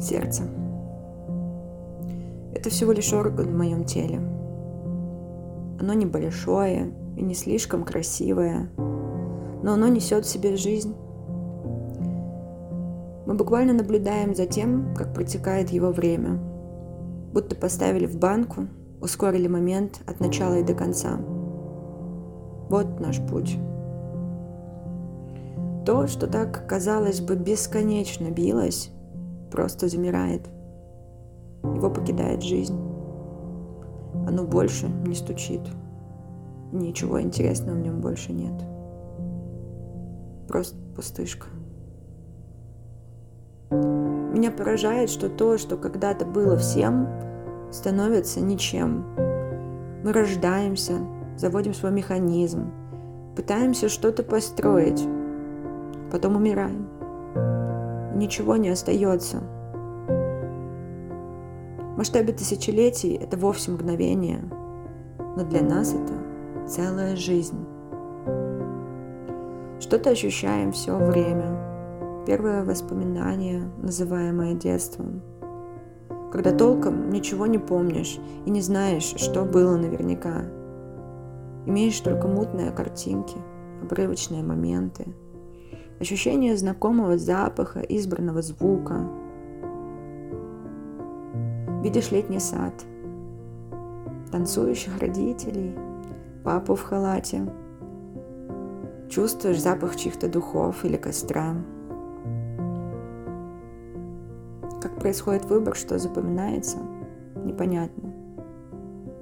Сердце. Это всего лишь орган в моем теле. Оно небольшое и не слишком красивое, но оно несет в себе жизнь. Мы буквально наблюдаем за тем, как протекает его время. Будто поставили в банку, ускорили момент от начала и до конца. Вот наш путь. То, что так, казалось бы, бесконечно билось, просто замирает – его покидает жизнь. Оно больше не стучит. Ничего интересного в нем больше нет. Просто пустышка. Меня поражает, что то, что когда-то было всем, становится ничем. Мы рождаемся, заводим свой механизм, пытаемся что-то построить, потом умираем. Ничего не остается – в масштабе тысячелетий это вовсе мгновение, но для нас это целая жизнь. Что-то ощущаем все время. Первое воспоминание, называемое детством. Когда толком ничего не помнишь и не знаешь, что было наверняка. Имеешь только мутные картинки, обрывочные моменты, ощущение знакомого запаха, избранного звука – Видишь летний сад, танцующих родителей, папу в халате. Чувствуешь запах чьих-то духов или костра. Как происходит выбор, что запоминается, непонятно.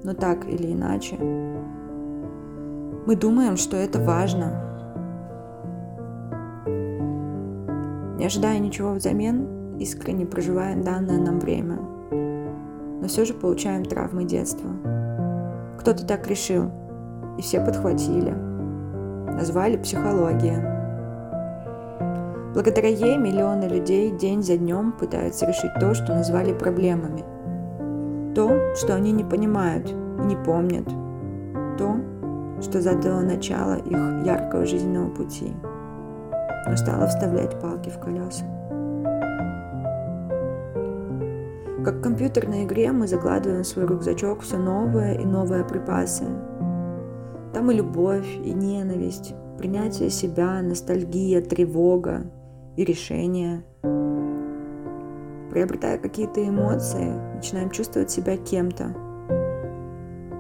Но так или иначе, мы думаем, что это важно. Ожидая ничего взамен, искренне проживая данное нам время – но все же получаем травмы детства. Кто-то так решил, и все подхватили. Назвали психология. Благодаря ей миллионы людей день за днем пытаются решить то, что назвали проблемами. То, что они не понимают и не помнят. То, что задало начало их яркого жизненного пути, но стало вставлять палки в колеса. Как в компьютерной игре мы закладываем в свой рюкзачок все новые и новые припасы. Там и любовь, и ненависть, принятие себя, ностальгия, тревога и решение. Приобретая какие-то эмоции, начинаем чувствовать себя кем-то.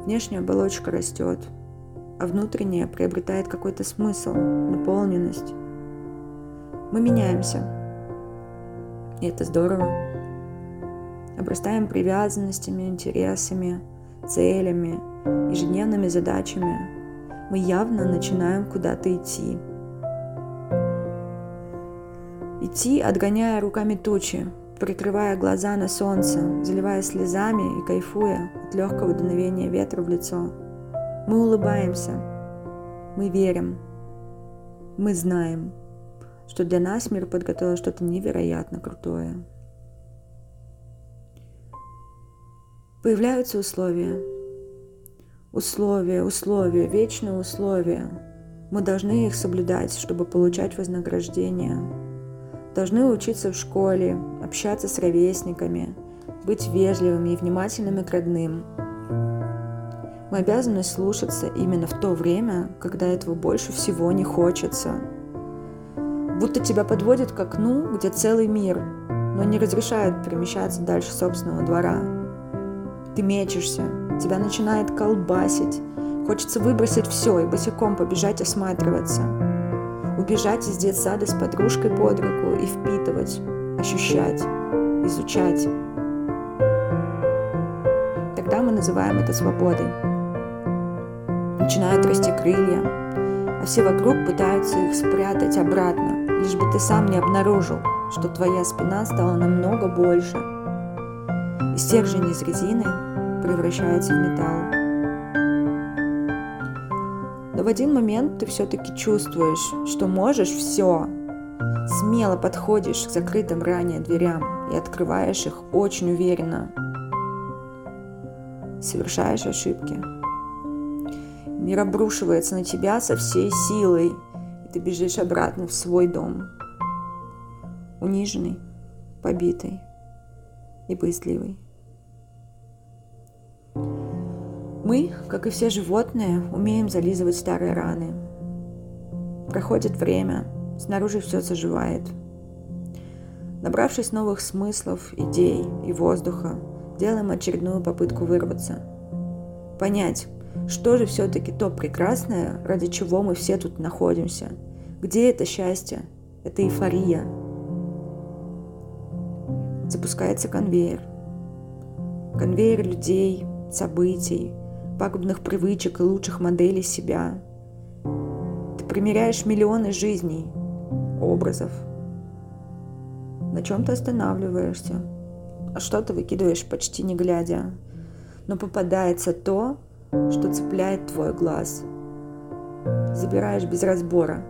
Внешняя оболочка растет, а внутренняя приобретает какой-то смысл, наполненность. Мы меняемся. И это здорово обрастаем привязанностями, интересами, целями, ежедневными задачами, мы явно начинаем куда-то идти. Идти, отгоняя руками тучи, прикрывая глаза на солнце, заливая слезами и кайфуя от легкого дуновения ветра в лицо. Мы улыбаемся, мы верим, мы знаем, что для нас мир подготовил что-то невероятно крутое. Появляются условия. Условия, условия, вечные условия. Мы должны их соблюдать, чтобы получать вознаграждение. Должны учиться в школе, общаться с ровесниками, быть вежливыми и внимательными к родным. Мы обязаны слушаться именно в то время, когда этого больше всего не хочется. Будто тебя подводят к окну, где целый мир, но не разрешают перемещаться дальше собственного двора. Ты мечешься, тебя начинает колбасить. Хочется выбросить все и босиком побежать осматриваться. Убежать из детсада с подружкой под руку и впитывать, ощущать, изучать. Тогда мы называем это свободой. Начинают расти крылья, все вокруг пытаются их спрятать обратно, лишь бы ты сам не обнаружил, что твоя спина стала намного больше. И стержень из резины превращается в металл. Но в один момент ты все-таки чувствуешь, что можешь все. Смело подходишь к закрытым ранее дверям и открываешь их очень уверенно. Совершаешь ошибки. Мир обрушивается на тебя со всей силой, и ты бежишь обратно в свой дом. Униженный, побитый, и боязливый. Мы, как и все животные, умеем зализывать старые раны. Проходит время, снаружи все заживает. Набравшись новых смыслов, идей и воздуха, делаем очередную попытку вырваться. Понять, что же все-таки то прекрасное, ради чего мы все тут находимся? Где это счастье? Это эйфория. Запускается конвейер. Конвейер людей, событий, пагубных привычек и лучших моделей себя. Ты примеряешь миллионы жизней, образов. На чем ты останавливаешься, а что-то выкидываешь почти не глядя. Но попадается то, что цепляет твой глаз. Забираешь без разбора,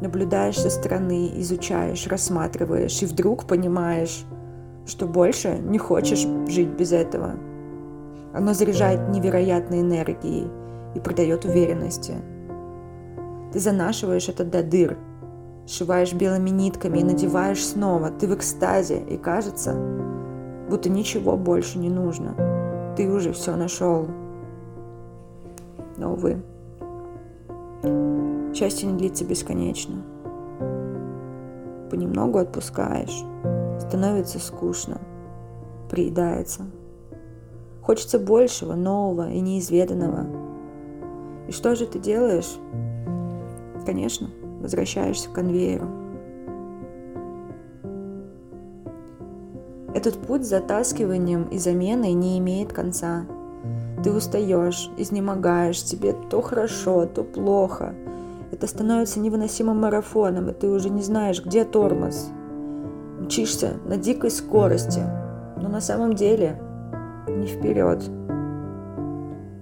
наблюдаешь со стороны, изучаешь, рассматриваешь, и вдруг понимаешь, что больше не хочешь жить без этого – оно заряжает невероятной энергией и придает уверенности. Ты занашиваешь это до дыр, сшиваешь белыми нитками и надеваешь снова. Ты в экстазе, и кажется, будто ничего больше не нужно. Ты уже все нашел. Но, увы, счастье не длится бесконечно. Понемногу отпускаешь, становится скучно, приедается – Хочется большего, нового и неизведанного. И что же ты делаешь? Конечно, возвращаешься к конвейеру. Этот путь с затаскиванием и заменой не имеет конца. Ты устаешь, изнемогаешь, тебе то хорошо, то плохо. Это становится невыносимым марафоном, и ты уже не знаешь, где тормоз. Мчишься на дикой скорости, но на самом деле не вперед.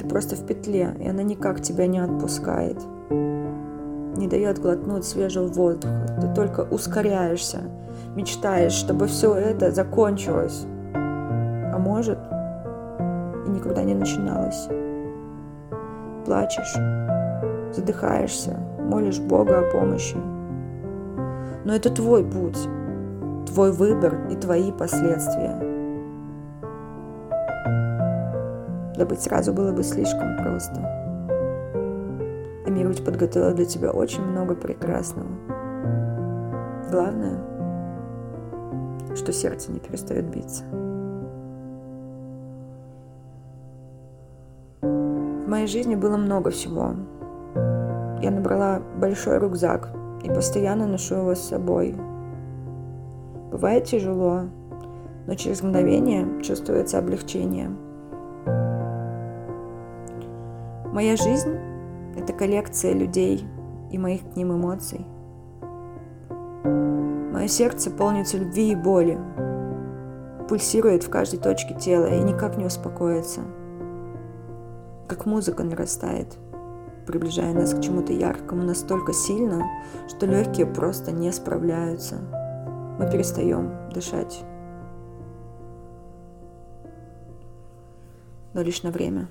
Ты просто в петле, и она никак тебя не отпускает. Не дает глотнуть свежего воздуха. Ты только ускоряешься, мечтаешь, чтобы все это закончилось. А может, и никогда не начиналось. Плачешь, задыхаешься, молишь Бога о помощи. Но это твой путь, твой выбор и твои последствия. Забыть сразу было бы слишком просто. А мир ведь подготовил для тебя очень много прекрасного. Главное, что сердце не перестает биться. Моей жизни было много всего. Я набрала большой рюкзак и постоянно ношу его с собой. Бывает тяжело, но через мгновение чувствуется облегчение – Моя жизнь — это коллекция людей и моих к ним эмоций. Мое сердце полнится любви и боли, пульсирует в каждой точке тела и никак не успокоится. Как музыка нарастает, приближая нас к чему-то яркому настолько сильно, что легкие просто не справляются. Мы перестаем дышать. Но лишь на время.